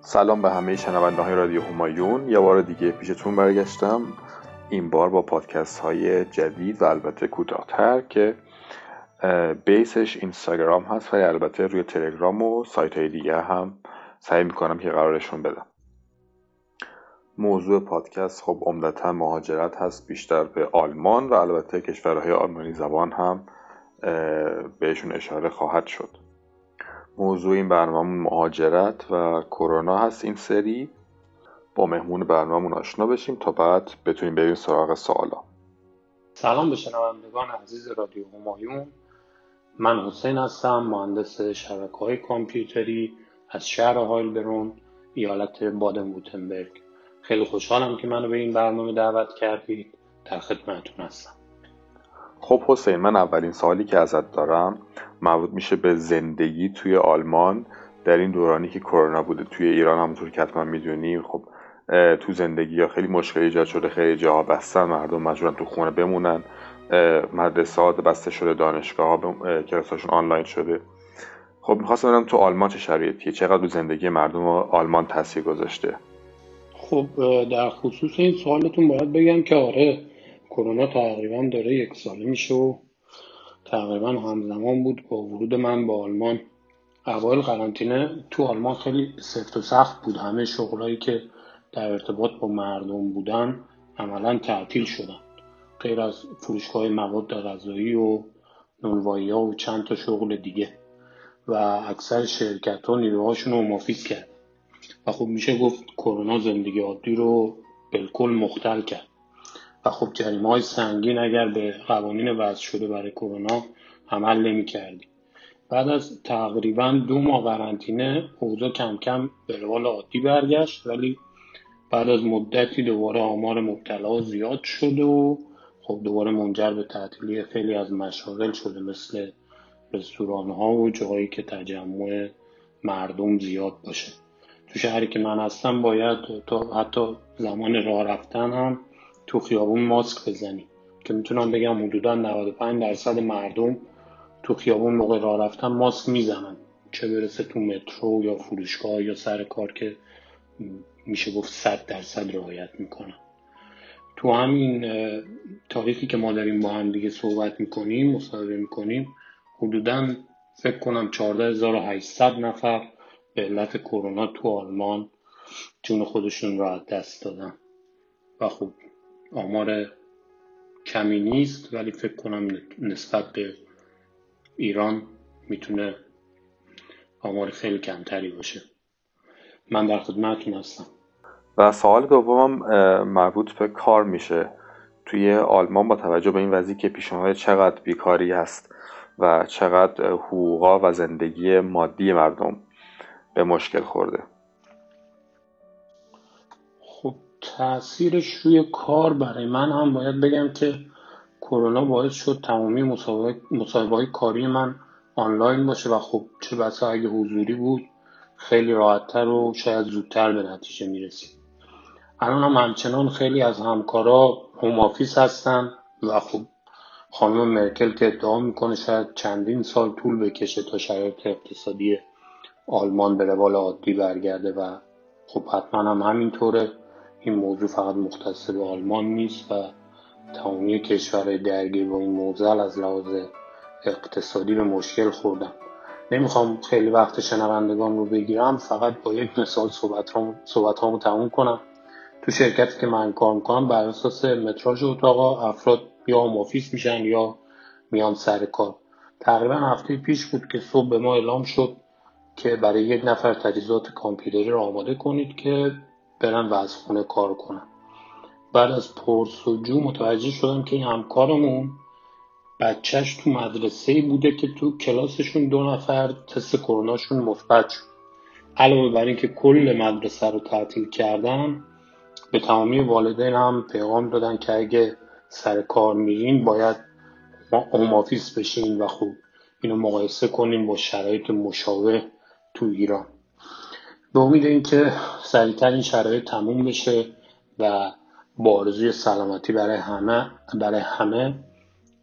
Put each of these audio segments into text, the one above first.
سلام به همه شنونده های رادیو همایون. یه بار دیگه پیشتون برگشتم. این بار با پادکست های جدید و البته کوتاهتر که بیسش اینستاگرام هست و البته روی تلگرام و سایت های دیگه هم سعی می‌کنم که قرارشون بدم. موضوع پادکست خب عمدتا مهاجرت هست بیشتر به آلمان و البته کشورهای آلمانی زبان هم بهشون اشاره خواهد شد. موضوع این برنامه مهاجرت و کرونا هست این سری. با مهمون برنامهمون آشنا بشیم تا بعد بتونیم بریم سراغ سوالا. سلام به شنوندگان عزیز رادیو همایون. من حسین هستم مهندس شبکه های کامپیوتری از شهر هایلبرون ایالت بادن ووتنبرگ خیلی خوشحالم که منو به این برنامه دعوت کردید در خدمتتون هستم. خب حسین من اولین سوالی که ازت دارم مربوط میشه به زندگی توی آلمان. در این دورانی که کرونا بوده توی ایران همونطور که حتما می‌دونی خب تو زندگی ها خیلی مشکل ایجاد شده خیلی جاها بستن مردم مجبورن تو خونه بمونن. مدرسات بسته شده دانشگاه ها کلاساشون آنلاین شده. خب می‌خواستم بدونم تو آلمان چه شرایطیه؟ چقدر رو زندگی مردم آلمان تاثیر گذاشته؟ خب در خصوص این سوالتون باید بگم که آره کرونا تقریبا داره یک ساله میشه و تقریبا همزمان بود با ورود من به آلمان. اوایل قرنطینه تو آلمان خیلی سفت و سخت بود. همه شغلایی که در ارتباط با مردم بودن عملا تعطیل شدن. غیر از فروشگاه مواد غذایی و نونوایی ها و چند تا شغل دیگه. و اکثر شرکت ها نیروهاشون رو مافیز کرد. و خب میشه گفت کرونا زندگی عادی رو بالکل مختل کرد و خب جریمه های سنگین اگر به قوانین وضع شده برای کرونا عمل نمی کردی. بعد از تقریبا دو ماه قرنطینه اوضاع کم کم به روال عادی برگشت ولی بعد از مدتی دوباره آمار مبتلا زیاد شده و خب دوباره منجر به تعطیلی خیلی از مشاغل شده مثل رستوران ها و جایی که تجمع مردم زیاد باشه تو شهری که من هستم باید تا حتی زمان راه رفتن هم تو خیابون ماسک بزنی که می‌تونم بگم حدودا 95 درصد مردم تو خیابون موقع راه رفتن ماسک می‌زنن. چه برسه تو مترو یا فروشگاه یا سر کار که میشه گفت 100 درصد رعایت می‌کنن. تو همین تاریخی که ما داریم با هم دیگه صحبت می‌کنیم مصاحبه می‌کنیم حدودا فکر کنم 14800 نفر به علت کرونا تو آلمان جون خودشون را دست دادن. و خب آمار کمی نیست ولی فکر کنم نسبت به ایران می‌تونه آمار خیلی کمتری باشه. من در خدمتتون هستم. و سوال دومم مربوط به کار میشه. توی آلمان با توجه به این وضعی که پیش چقدر بیکاری هست و چقدر حقوقا و زندگی مادی مردم به مشکل خورده. خب تاثیرش روی کار برای من هم باید بگم که کرونا باعث شد تمامی مصاحبه های کاری من آنلاین باشه و خب چه بسا اگه حضوری بود خیلی راحتتر و شاید زودتر به نتیجه می‌رسید. الان هم همچنان خیلی از همکارا هوم آفیس هستن و خب خانم مرکل که ادعا می‌کنه شاید چندین سال طول بکشه تا شرایط اقتصادی آلمان به روال عادی برگرده و خب حتما هم همینطوره. این موضوع فقط مختص به آلمان نیست و تمامی کشورهای درگیر با این موضوع از لحاظ اقتصادی به مشکل خوردن. نمی‌خوام خیلی وقت شنوندگان رو بگیرم فقط با یک مثال صحبت, رو تموم کنم. تو شرکتی که من کار می‌کنم بر اساس متراژ اتاقا افراد یا مافیس میشن یا میان سر کار. تقریبا هفته پیش بود که صبح به ما اعلام شد که برای یک نفر تجهیزات کامپیوتری رو آماده کنید که برن و از خونه کار کنن. بعد از پرسجو متوجه شدم که این همکارمون بچهش تو مدرسه بوده که تو کلاسشون دو نفر تست کروناشون مثبت شد. علاوه بر اینکه کل مدرسه رو تعطیل کردن به تمامی والدین هم پیغام دادن که اگه سر کار میرین باید هوم آفیس بشین و خوب اینو مقایسه کنیم با شرایط مشابه تو ایران. به امید اینکه سریعتر این شرایط تموم بشه و بارزوی سلامتی برای همه برای همه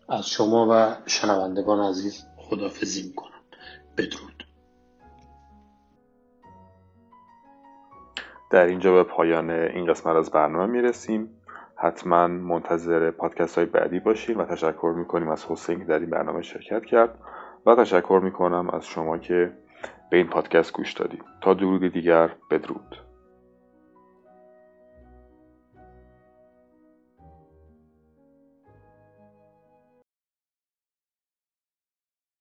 از شما و شنوندگان عزیز خدافزی می‌کنم. بدرود. در اینجا به پایان این قسمت از برنامه می‌رسیم. حتما منتظر پادکست های بعدی باشیم و تشکر می‌کنیم از حسین که در این برنامه شرکت کرد. و تشکر می‌کنم از شما که به این پادکست گوش دادیم تا درود دیگر بدرود.